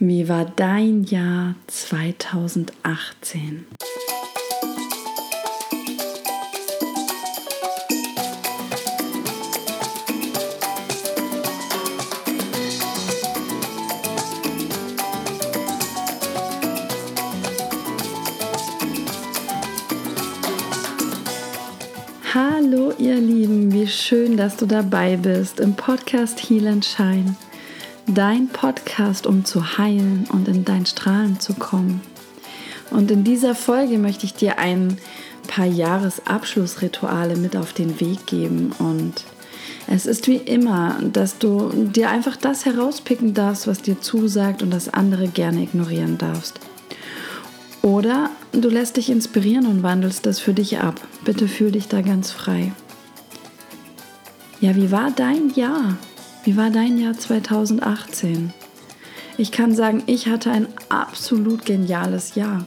Wie war dein Jahr 2018? Hallo ihr Lieben, wie schön, dass du dabei bist im Podcast Heal and Shine dein Podcast, um zu heilen und in dein Strahlen zu kommen. Und in dieser Folge möchte ich dir ein paar Jahresabschlussrituale mit auf den Weg geben. Und es ist wie immer, dass du dir einfach das herauspicken darfst, was dir zusagt und das andere gerne ignorieren darfst. Oder du lässt dich inspirieren und wandelst das für dich ab. Bitte fühl dich da ganz frei. Ja, wie war dein Jahr? Wie war dein Jahr 2018? Ich kann sagen, ich hatte ein absolut geniales Jahr.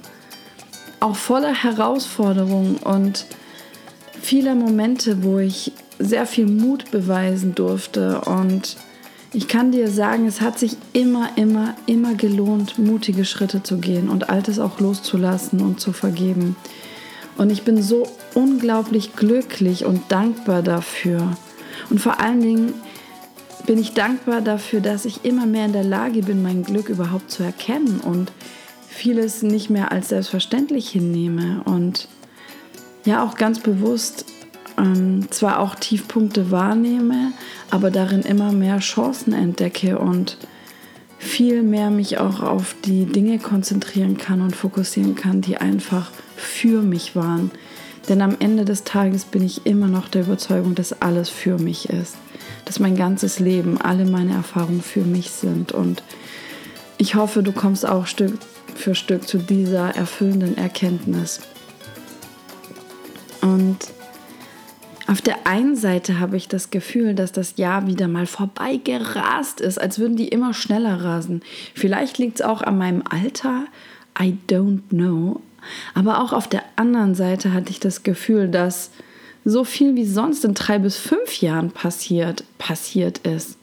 Auch voller Herausforderungen und vieler Momente, wo ich sehr viel Mut beweisen durfte. Und ich kann dir sagen, es hat sich immer, immer, immer gelohnt, mutige Schritte zu gehen und Altes auch loszulassen und zu vergeben. Und ich bin so unglaublich glücklich und dankbar dafür. Und vor allen Dingen, bin ich dankbar dafür, dass ich immer mehr in der Lage bin, mein Glück überhaupt zu erkennen und vieles nicht mehr als selbstverständlich hinnehme und ja auch ganz bewusst ähm, zwar auch Tiefpunkte wahrnehme, aber darin immer mehr Chancen entdecke und viel mehr mich auch auf die Dinge konzentrieren kann und fokussieren kann, die einfach für mich waren. Denn am Ende des Tages bin ich immer noch der Überzeugung, dass alles für mich ist dass mein ganzes Leben, alle meine Erfahrungen für mich sind. Und ich hoffe, du kommst auch Stück für Stück zu dieser erfüllenden Erkenntnis. Und auf der einen Seite habe ich das Gefühl, dass das Jahr wieder mal vorbei gerast ist, als würden die immer schneller rasen. Vielleicht liegt es auch an meinem Alter, I don't know. Aber auch auf der anderen Seite hatte ich das Gefühl, dass so viel wie sonst in drei bis fünf Jahren passiert, passiert ist.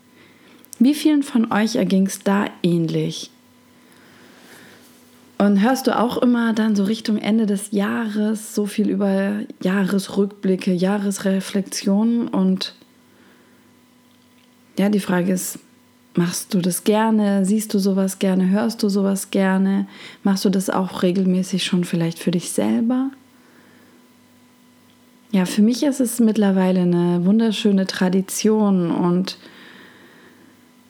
Wie vielen von euch erging es da ähnlich? Und hörst du auch immer dann so Richtung Ende des Jahres so viel über Jahresrückblicke, Jahresreflexionen und ja, die Frage ist, machst du das gerne? Siehst du sowas gerne? Hörst du sowas gerne? Machst du das auch regelmäßig schon vielleicht für dich selber? Ja, für mich ist es mittlerweile eine wunderschöne Tradition und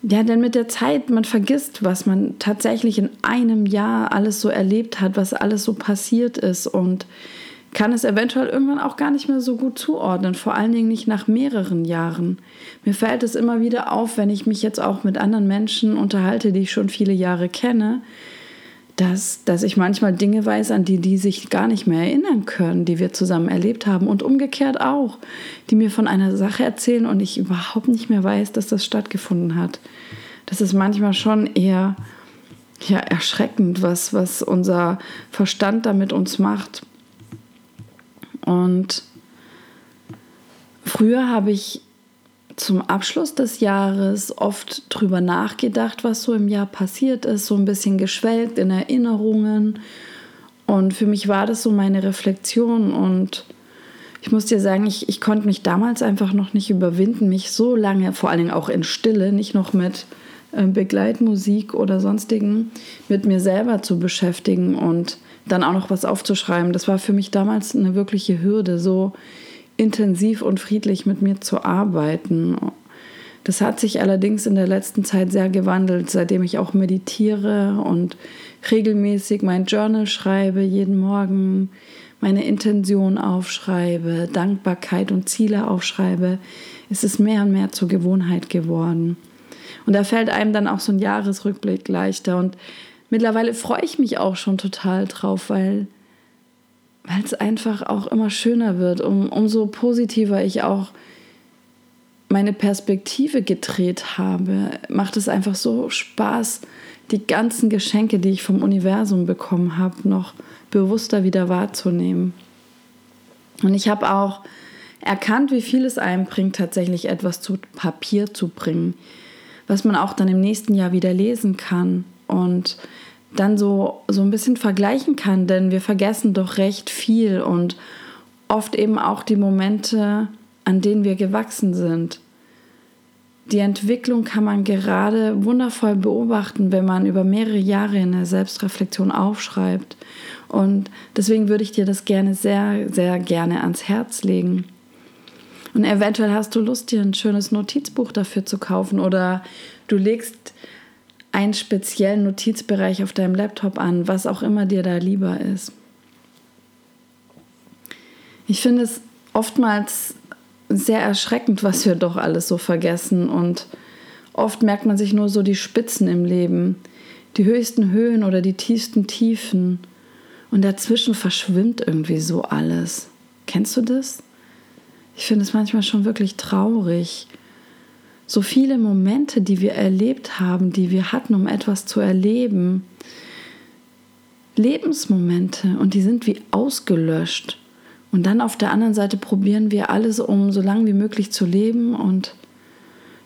ja, denn mit der Zeit, man vergisst, was man tatsächlich in einem Jahr alles so erlebt hat, was alles so passiert ist und kann es eventuell irgendwann auch gar nicht mehr so gut zuordnen, vor allen Dingen nicht nach mehreren Jahren. Mir fällt es immer wieder auf, wenn ich mich jetzt auch mit anderen Menschen unterhalte, die ich schon viele Jahre kenne, dass, dass ich manchmal Dinge weiß, an die die sich gar nicht mehr erinnern können, die wir zusammen erlebt haben und umgekehrt auch, die mir von einer Sache erzählen und ich überhaupt nicht mehr weiß, dass das stattgefunden hat. Das ist manchmal schon eher ja, erschreckend, was, was unser Verstand damit uns macht. Und früher habe ich zum Abschluss des Jahres oft drüber nachgedacht, was so im Jahr passiert ist, so ein bisschen geschwelgt in Erinnerungen. Und für mich war das so meine Reflexion. Und ich muss dir sagen, ich, ich konnte mich damals einfach noch nicht überwinden, mich so lange, vor allen Dingen auch in Stille, nicht noch mit äh, Begleitmusik oder sonstigen, mit mir selber zu beschäftigen und dann auch noch was aufzuschreiben. Das war für mich damals eine wirkliche Hürde, so intensiv und friedlich mit mir zu arbeiten. Das hat sich allerdings in der letzten Zeit sehr gewandelt, seitdem ich auch meditiere und regelmäßig mein Journal schreibe, jeden Morgen meine Intention aufschreibe, Dankbarkeit und Ziele aufschreibe, ist es mehr und mehr zur Gewohnheit geworden. Und da fällt einem dann auch so ein Jahresrückblick leichter. Und mittlerweile freue ich mich auch schon total drauf, weil weil es einfach auch immer schöner wird, um, umso positiver ich auch meine Perspektive gedreht habe, macht es einfach so Spaß, die ganzen Geschenke, die ich vom Universum bekommen habe, noch bewusster wieder wahrzunehmen. Und ich habe auch erkannt, wie viel es einem bringt, tatsächlich etwas zu Papier zu bringen, was man auch dann im nächsten Jahr wieder lesen kann und dann so, so ein bisschen vergleichen kann, denn wir vergessen doch recht viel und oft eben auch die Momente, an denen wir gewachsen sind. Die Entwicklung kann man gerade wundervoll beobachten, wenn man über mehrere Jahre in der Selbstreflexion aufschreibt. Und deswegen würde ich dir das gerne sehr, sehr gerne ans Herz legen. Und eventuell hast du Lust, dir ein schönes Notizbuch dafür zu kaufen oder du legst einen speziellen Notizbereich auf deinem Laptop an, was auch immer dir da lieber ist. Ich finde es oftmals sehr erschreckend, was wir doch alles so vergessen und oft merkt man sich nur so die Spitzen im Leben, die höchsten Höhen oder die tiefsten Tiefen und dazwischen verschwimmt irgendwie so alles. Kennst du das? Ich finde es manchmal schon wirklich traurig. So viele Momente, die wir erlebt haben, die wir hatten, um etwas zu erleben. Lebensmomente und die sind wie ausgelöscht. Und dann auf der anderen Seite probieren wir alles, um so lange wie möglich zu leben und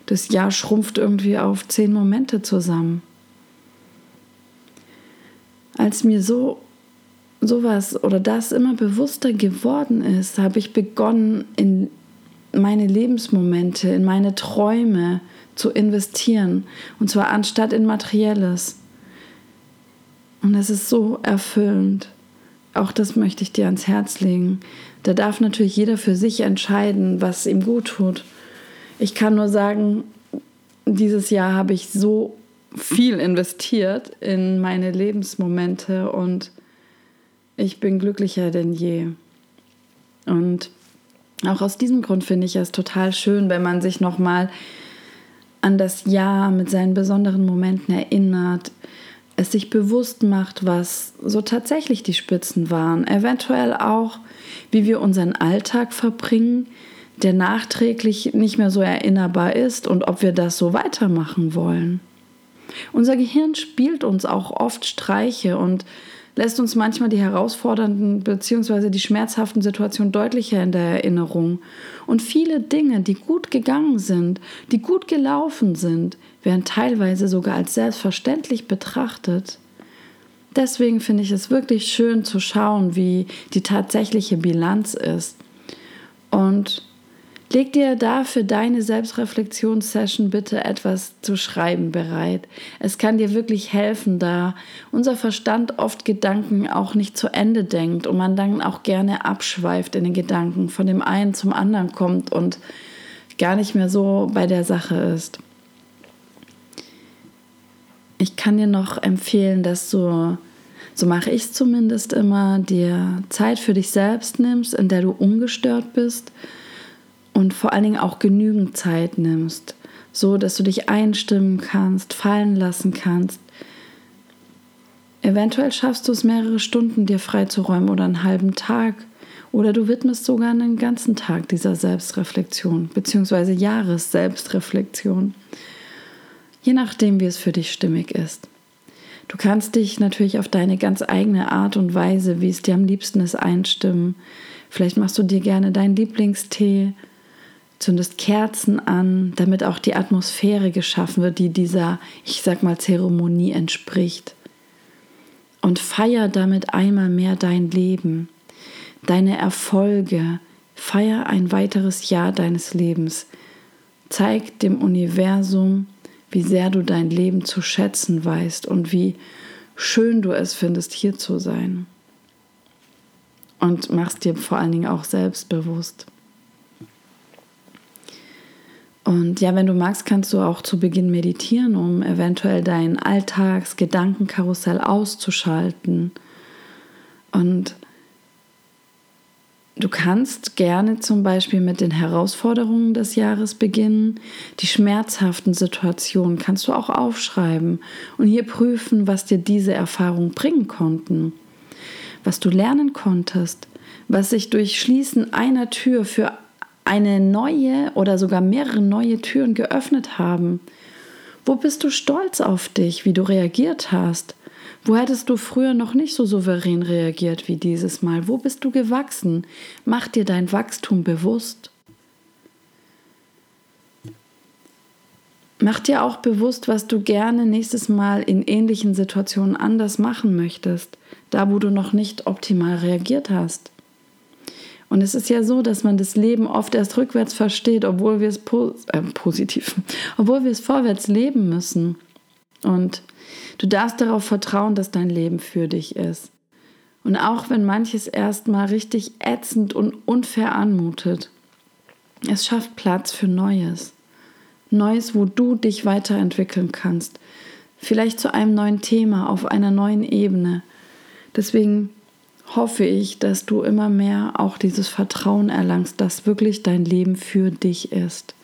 das Jahr schrumpft irgendwie auf zehn Momente zusammen. Als mir so sowas oder das immer bewusster geworden ist, habe ich begonnen, in meine Lebensmomente, in meine Träume zu investieren. Und zwar anstatt in Materielles. Und es ist so erfüllend. Auch das möchte ich dir ans Herz legen. Da darf natürlich jeder für sich entscheiden, was ihm gut tut. Ich kann nur sagen, dieses Jahr habe ich so viel investiert in meine Lebensmomente und ich bin glücklicher denn je. Und auch aus diesem Grund finde ich es total schön, wenn man sich nochmal an das Jahr mit seinen besonderen Momenten erinnert, es sich bewusst macht, was so tatsächlich die Spitzen waren, eventuell auch, wie wir unseren Alltag verbringen, der nachträglich nicht mehr so erinnerbar ist und ob wir das so weitermachen wollen. Unser Gehirn spielt uns auch oft Streiche und lässt uns manchmal die herausfordernden bzw. die schmerzhaften Situationen deutlicher in der Erinnerung. Und viele Dinge, die gut gegangen sind, die gut gelaufen sind, werden teilweise sogar als selbstverständlich betrachtet. Deswegen finde ich es wirklich schön zu schauen, wie die tatsächliche Bilanz ist. Und Leg dir da für deine Selbstreflexionssession bitte etwas zu schreiben bereit. Es kann dir wirklich helfen, da unser Verstand oft Gedanken auch nicht zu Ende denkt und man dann auch gerne abschweift in den Gedanken, von dem einen zum anderen kommt und gar nicht mehr so bei der Sache ist. Ich kann dir noch empfehlen, dass du, so mache ich es zumindest immer, dir Zeit für dich selbst nimmst, in der du ungestört bist und vor allen Dingen auch genügend Zeit nimmst, so dass du dich einstimmen kannst, fallen lassen kannst. Eventuell schaffst du es mehrere Stunden dir freizuräumen oder einen halben Tag oder du widmest sogar einen ganzen Tag dieser Selbstreflexion bzw. Jahres-Selbstreflexion, je nachdem, wie es für dich stimmig ist. Du kannst dich natürlich auf deine ganz eigene Art und Weise, wie es dir am liebsten ist, einstimmen. Vielleicht machst du dir gerne deinen Lieblingstee zündest Kerzen an, damit auch die Atmosphäre geschaffen wird, die dieser, ich sag mal, Zeremonie entspricht. Und feier damit einmal mehr dein Leben, deine Erfolge, feier ein weiteres Jahr deines Lebens. Zeig dem Universum, wie sehr du dein Leben zu schätzen weißt und wie schön du es findest, hier zu sein. Und machst dir vor allen Dingen auch selbstbewusst. Und ja, wenn du magst, kannst du auch zu Beginn meditieren, um eventuell dein Alltagsgedankenkarussell auszuschalten. Und du kannst gerne zum Beispiel mit den Herausforderungen des Jahres beginnen. Die schmerzhaften Situationen kannst du auch aufschreiben und hier prüfen, was dir diese Erfahrung bringen konnten, was du lernen konntest, was sich durch Schließen einer Tür für eine neue oder sogar mehrere neue Türen geöffnet haben? Wo bist du stolz auf dich, wie du reagiert hast? Wo hättest du früher noch nicht so souverän reagiert wie dieses Mal? Wo bist du gewachsen? Mach dir dein Wachstum bewusst. Mach dir auch bewusst, was du gerne nächstes Mal in ähnlichen Situationen anders machen möchtest, da wo du noch nicht optimal reagiert hast. Und es ist ja so, dass man das Leben oft erst rückwärts versteht, obwohl wir es po äh, positiv, obwohl wir es vorwärts leben müssen. Und du darfst darauf vertrauen, dass dein Leben für dich ist. Und auch wenn manches erstmal richtig ätzend und unfair anmutet, es schafft Platz für Neues. Neues, wo du dich weiterentwickeln kannst. Vielleicht zu einem neuen Thema, auf einer neuen Ebene. Deswegen hoffe ich, dass du immer mehr auch dieses Vertrauen erlangst, dass wirklich dein Leben für dich ist.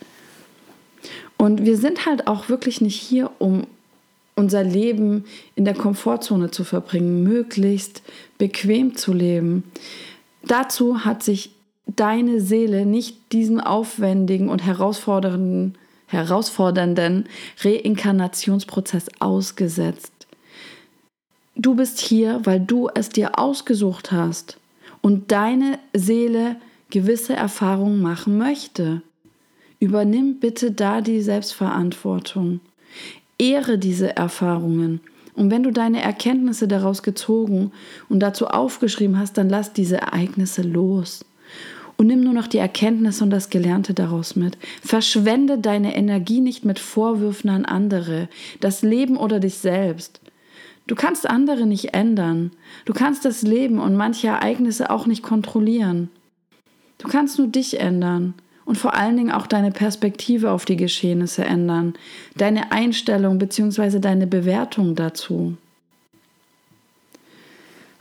Und wir sind halt auch wirklich nicht hier, um unser Leben in der Komfortzone zu verbringen, möglichst bequem zu leben. Dazu hat sich deine Seele nicht diesen aufwendigen und herausfordernden herausfordernden Reinkarnationsprozess ausgesetzt. Du bist hier, weil du es dir ausgesucht hast und deine Seele gewisse Erfahrungen machen möchte. Übernimm bitte da die Selbstverantwortung. Ehre diese Erfahrungen. Und wenn du deine Erkenntnisse daraus gezogen und dazu aufgeschrieben hast, dann lass diese Ereignisse los und nimm nur noch die Erkenntnisse und das Gelernte daraus mit. Verschwende deine Energie nicht mit Vorwürfen an andere, das Leben oder dich selbst. Du kannst andere nicht ändern. Du kannst das Leben und manche Ereignisse auch nicht kontrollieren. Du kannst nur dich ändern und vor allen Dingen auch deine Perspektive auf die Geschehnisse ändern, deine Einstellung bzw. deine Bewertung dazu.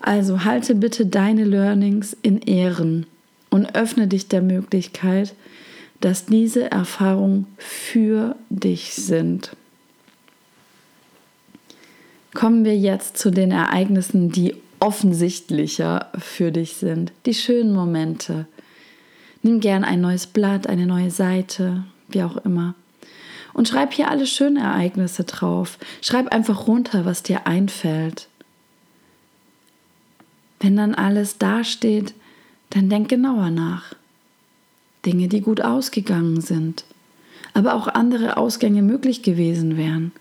Also halte bitte deine Learnings in Ehren und öffne dich der Möglichkeit, dass diese Erfahrungen für dich sind. Kommen wir jetzt zu den Ereignissen, die offensichtlicher für dich sind, die schönen Momente. Nimm gern ein neues Blatt, eine neue Seite, wie auch immer. Und schreib hier alle schönen Ereignisse drauf. Schreib einfach runter, was dir einfällt. Wenn dann alles dasteht, dann denk genauer nach. Dinge, die gut ausgegangen sind, aber auch andere Ausgänge möglich gewesen wären.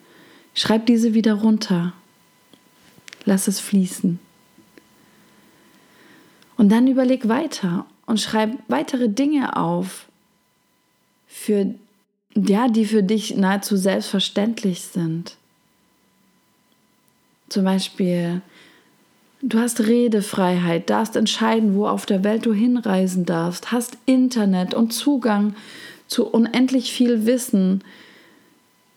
Schreib diese wieder runter. Lass es fließen. Und dann überleg weiter und schreib weitere Dinge auf, für, ja, die für dich nahezu selbstverständlich sind. Zum Beispiel Du hast Redefreiheit, darfst entscheiden, wo auf der Welt du hinreisen darfst, hast Internet und Zugang zu unendlich viel Wissen,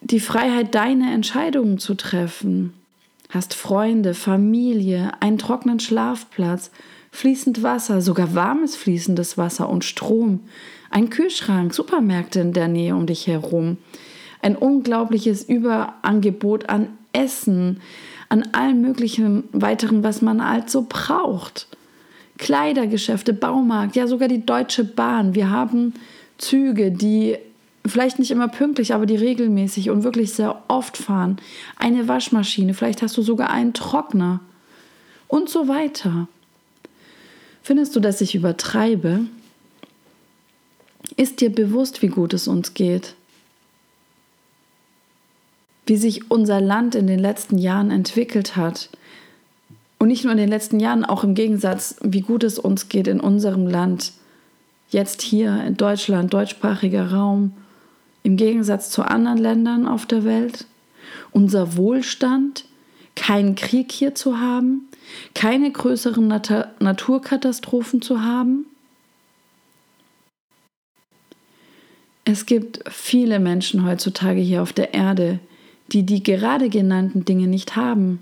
die Freiheit, deine Entscheidungen zu treffen, hast Freunde, Familie, einen trockenen Schlafplatz, fließend Wasser, sogar warmes fließendes Wasser und Strom, ein Kühlschrank, Supermärkte in der Nähe um dich herum, ein unglaubliches Überangebot an Essen, an allem möglichen weiteren, was man halt so braucht. Kleidergeschäfte, Baumarkt, ja sogar die Deutsche Bahn. Wir haben Züge, die vielleicht nicht immer pünktlich, aber die regelmäßig und wirklich sehr oft fahren. Eine Waschmaschine, vielleicht hast du sogar einen Trockner und so weiter. Findest du, dass ich übertreibe? Ist dir bewusst, wie gut es uns geht? wie sich unser Land in den letzten Jahren entwickelt hat. Und nicht nur in den letzten Jahren, auch im Gegensatz, wie gut es uns geht in unserem Land, jetzt hier in Deutschland, deutschsprachiger Raum, im Gegensatz zu anderen Ländern auf der Welt. Unser Wohlstand, keinen Krieg hier zu haben, keine größeren Nat Naturkatastrophen zu haben. Es gibt viele Menschen heutzutage hier auf der Erde, die die gerade genannten Dinge nicht haben.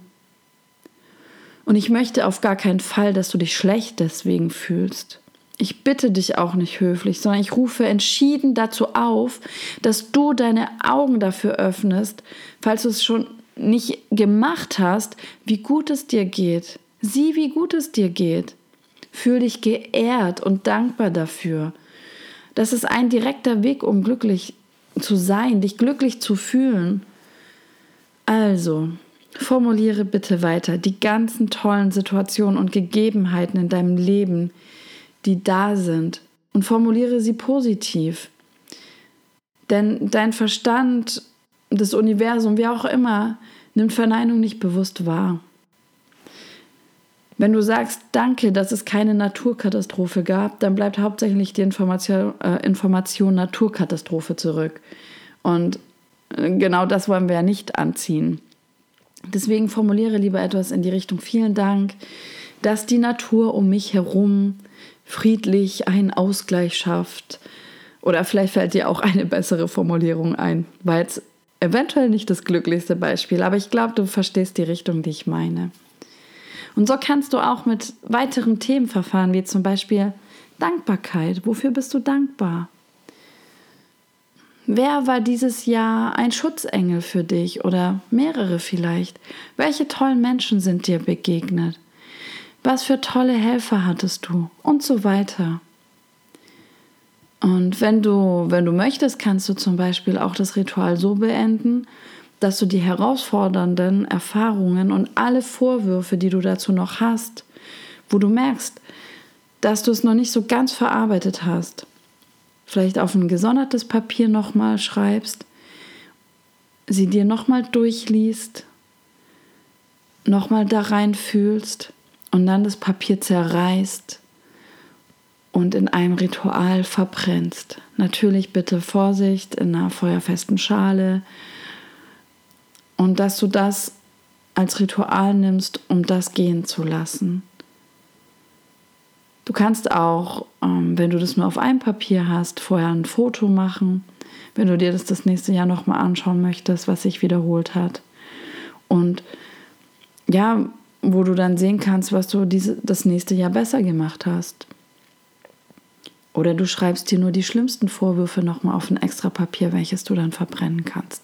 Und ich möchte auf gar keinen Fall, dass du dich schlecht deswegen fühlst. Ich bitte dich auch nicht höflich, sondern ich rufe entschieden dazu auf, dass du deine Augen dafür öffnest, falls du es schon nicht gemacht hast, wie gut es dir geht. Sieh, wie gut es dir geht. Fühl dich geehrt und dankbar dafür. Das ist ein direkter Weg, um glücklich zu sein, dich glücklich zu fühlen. Also, formuliere bitte weiter die ganzen tollen Situationen und Gegebenheiten in deinem Leben, die da sind, und formuliere sie positiv. Denn dein Verstand das Universum, wie auch immer, nimmt Verneinung nicht bewusst wahr. Wenn du sagst, danke, dass es keine Naturkatastrophe gab, dann bleibt hauptsächlich die Information, äh, Information Naturkatastrophe zurück. Und äh, genau das wollen wir ja nicht anziehen. Deswegen formuliere lieber etwas in die Richtung vielen Dank, dass die Natur um mich herum friedlich einen Ausgleich schafft. Oder vielleicht fällt dir auch eine bessere Formulierung ein, weil es eventuell nicht das glücklichste Beispiel, aber ich glaube, du verstehst die Richtung, die ich meine. Und so kannst du auch mit weiteren Themen verfahren, wie zum Beispiel Dankbarkeit. Wofür bist du dankbar? Wer war dieses Jahr ein Schutzengel für dich oder mehrere vielleicht? Welche tollen Menschen sind dir begegnet? Was für tolle Helfer hattest du? Und so weiter. Und wenn du, wenn du möchtest, kannst du zum Beispiel auch das Ritual so beenden, dass du die herausfordernden Erfahrungen und alle Vorwürfe, die du dazu noch hast, wo du merkst, dass du es noch nicht so ganz verarbeitet hast, vielleicht auf ein gesondertes Papier nochmal schreibst, sie dir nochmal durchliest, nochmal da rein fühlst und dann das Papier zerreißt und in einem Ritual verbrennst. Natürlich bitte Vorsicht in einer feuerfesten Schale und dass du das als Ritual nimmst, um das gehen zu lassen. Du kannst auch, ähm, wenn du das nur auf einem Papier hast, vorher ein Foto machen, wenn du dir das das nächste Jahr nochmal anschauen möchtest, was sich wiederholt hat. Und ja, wo du dann sehen kannst, was du diese, das nächste Jahr besser gemacht hast. Oder du schreibst dir nur die schlimmsten Vorwürfe nochmal auf ein extra Papier, welches du dann verbrennen kannst.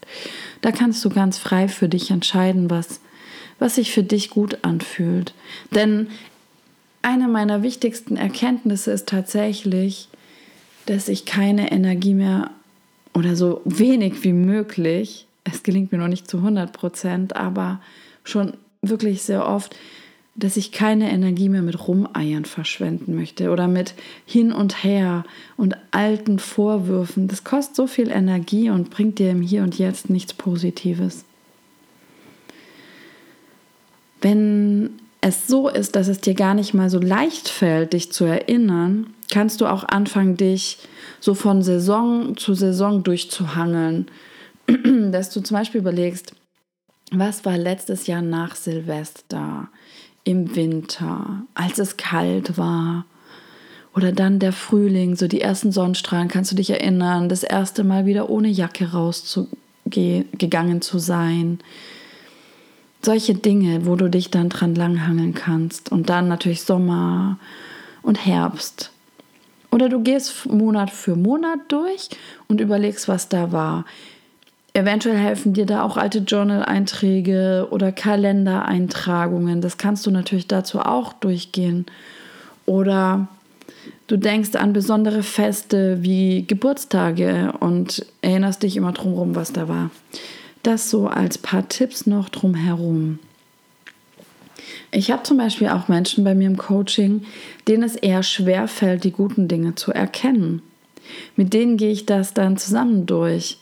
Da kannst du ganz frei für dich entscheiden, was, was sich für dich gut anfühlt. Denn eine meiner wichtigsten Erkenntnisse ist tatsächlich, dass ich keine Energie mehr oder so wenig wie möglich, es gelingt mir noch nicht zu 100 Prozent, aber schon wirklich sehr oft dass ich keine Energie mehr mit Rumeiern verschwenden möchte oder mit hin und her und alten Vorwürfen. Das kostet so viel Energie und bringt dir im Hier und Jetzt nichts Positives. Wenn es so ist, dass es dir gar nicht mal so leicht fällt, dich zu erinnern, kannst du auch anfangen, dich so von Saison zu Saison durchzuhangeln. dass du zum Beispiel überlegst, was war letztes Jahr nach Silvester? im Winter, als es kalt war. Oder dann der Frühling, so die ersten Sonnenstrahlen, kannst du dich erinnern, das erste Mal wieder ohne Jacke rausgegangen zu sein. Solche Dinge, wo du dich dann dran langhangeln kannst. Und dann natürlich Sommer und Herbst. Oder du gehst Monat für Monat durch und überlegst, was da war. Eventuell helfen dir da auch alte Journal-Einträge oder Kalendereintragungen. Das kannst du natürlich dazu auch durchgehen. Oder du denkst an besondere Feste wie Geburtstage und erinnerst dich immer drumherum, was da war. Das so als paar Tipps noch drumherum. Ich habe zum Beispiel auch Menschen bei mir im Coaching, denen es eher schwer fällt, die guten Dinge zu erkennen. Mit denen gehe ich das dann zusammen durch.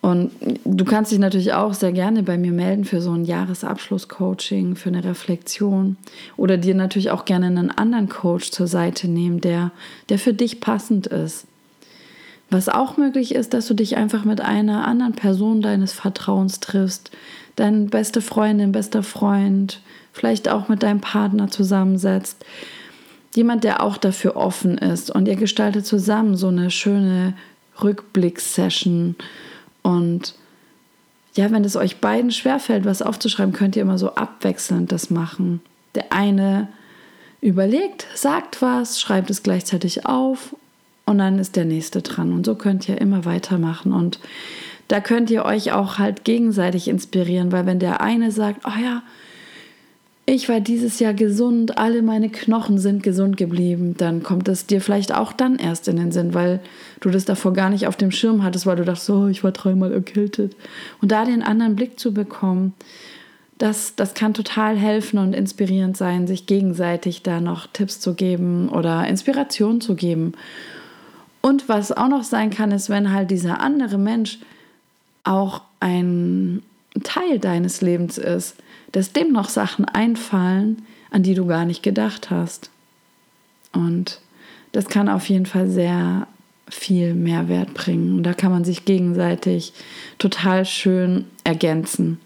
Und du kannst dich natürlich auch sehr gerne bei mir melden für so ein Jahresabschluss-Coaching, für eine Reflexion oder dir natürlich auch gerne einen anderen Coach zur Seite nehmen, der, der für dich passend ist. Was auch möglich ist, dass du dich einfach mit einer anderen Person deines Vertrauens triffst, deine beste Freundin, bester Freund, vielleicht auch mit deinem Partner zusammensetzt. Jemand, der auch dafür offen ist und ihr gestaltet zusammen so eine schöne Rückblickssession. session und ja, wenn es euch beiden schwerfällt, was aufzuschreiben, könnt ihr immer so abwechselnd das machen. Der eine überlegt, sagt was, schreibt es gleichzeitig auf und dann ist der nächste dran. Und so könnt ihr immer weitermachen. Und da könnt ihr euch auch halt gegenseitig inspirieren, weil wenn der eine sagt, oh ja, ich war dieses Jahr gesund, alle meine Knochen sind gesund geblieben, dann kommt es dir vielleicht auch dann erst in den Sinn, weil du das davor gar nicht auf dem Schirm hattest, weil du dachtest, so, ich war dreimal erkältet. Und da den anderen Blick zu bekommen, das, das kann total helfen und inspirierend sein, sich gegenseitig da noch Tipps zu geben oder Inspiration zu geben. Und was auch noch sein kann, ist, wenn halt dieser andere Mensch auch ein Teil deines Lebens ist, dass dem noch Sachen einfallen, an die du gar nicht gedacht hast. Und das kann auf jeden Fall sehr viel Mehrwert bringen. Und da kann man sich gegenseitig total schön ergänzen.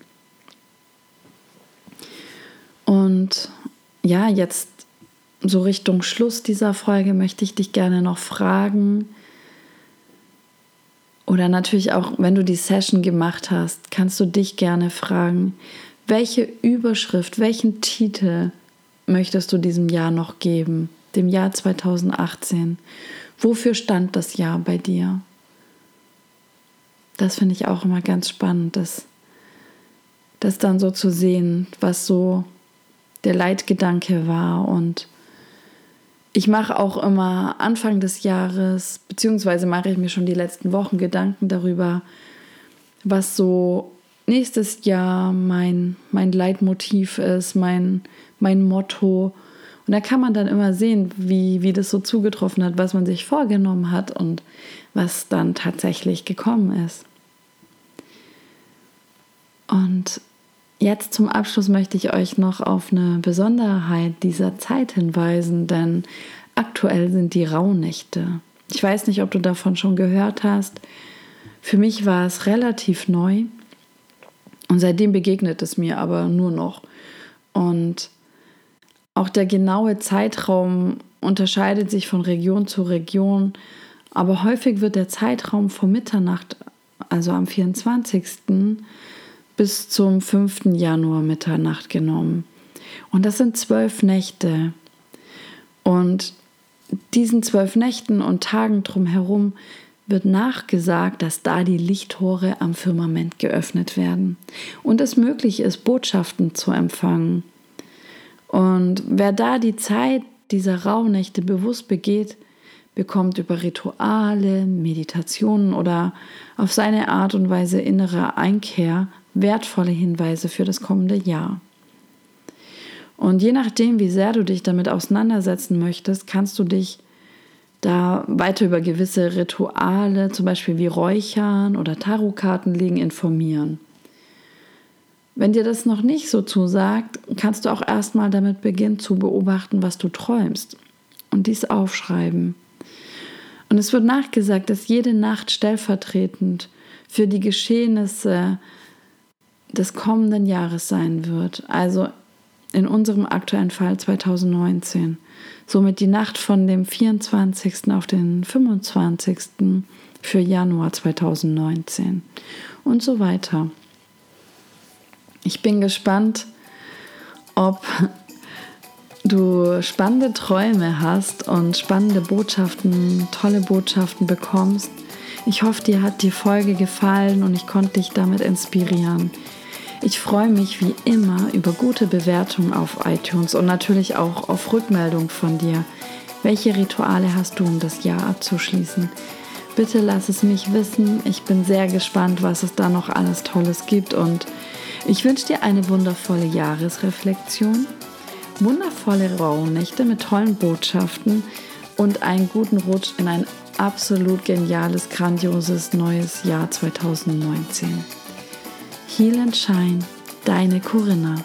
Und ja, jetzt so Richtung Schluss dieser Folge möchte ich dich gerne noch fragen, oder natürlich auch, wenn du die Session gemacht hast, kannst du dich gerne fragen, welche Überschrift, welchen Titel möchtest du diesem Jahr noch geben, dem Jahr 2018? Wofür stand das Jahr bei dir? Das finde ich auch immer ganz spannend, das, das dann so zu sehen, was so der Leitgedanke war und ich mache auch immer Anfang des Jahres, beziehungsweise mache ich mir schon die letzten Wochen Gedanken darüber, was so nächstes Jahr mein, mein Leitmotiv ist, mein, mein Motto. Und da kann man dann immer sehen, wie, wie das so zugetroffen hat, was man sich vorgenommen hat und was dann tatsächlich gekommen ist. Und Jetzt zum Abschluss möchte ich euch noch auf eine Besonderheit dieser Zeit hinweisen, denn aktuell sind die Rauhnächte. Ich weiß nicht, ob du davon schon gehört hast. Für mich war es relativ neu und seitdem begegnet es mir aber nur noch. Und auch der genaue Zeitraum unterscheidet sich von Region zu Region, aber häufig wird der Zeitraum vor Mitternacht, also am 24 bis zum 5. Januar Mitternacht genommen. Und das sind zwölf Nächte. Und diesen zwölf Nächten und Tagen drumherum wird nachgesagt, dass da die Lichttore am Firmament geöffnet werden und es möglich ist, Botschaften zu empfangen. Und wer da die Zeit dieser Rauhnächte bewusst begeht, bekommt über Rituale, Meditationen oder auf seine Art und Weise innere Einkehr wertvolle Hinweise für das kommende Jahr. Und je nachdem, wie sehr du dich damit auseinandersetzen möchtest, kannst du dich da weiter über gewisse Rituale, zum Beispiel wie Räuchern oder Tarotkarten legen, informieren. Wenn dir das noch nicht so zusagt, kannst du auch erstmal damit beginnen zu beobachten, was du träumst und dies aufschreiben. Und es wird nachgesagt, dass jede Nacht stellvertretend für die Geschehnisse des kommenden Jahres sein wird. Also in unserem aktuellen Fall 2019. Somit die Nacht von dem 24. auf den 25. für Januar 2019 und so weiter. Ich bin gespannt, ob du spannende Träume hast und spannende Botschaften, tolle Botschaften bekommst. Ich hoffe, dir hat die Folge gefallen und ich konnte dich damit inspirieren. Ich freue mich wie immer über gute Bewertungen auf iTunes und natürlich auch auf Rückmeldung von dir. Welche Rituale hast du, um das Jahr abzuschließen? Bitte lass es mich wissen. Ich bin sehr gespannt, was es da noch alles Tolles gibt und ich wünsche dir eine wundervolle Jahresreflexion, wundervolle Rauhnächte mit tollen Botschaften und einen guten Rutsch in ein absolut geniales, grandioses neues Jahr 2019. Heal and Shine, deine Corinna.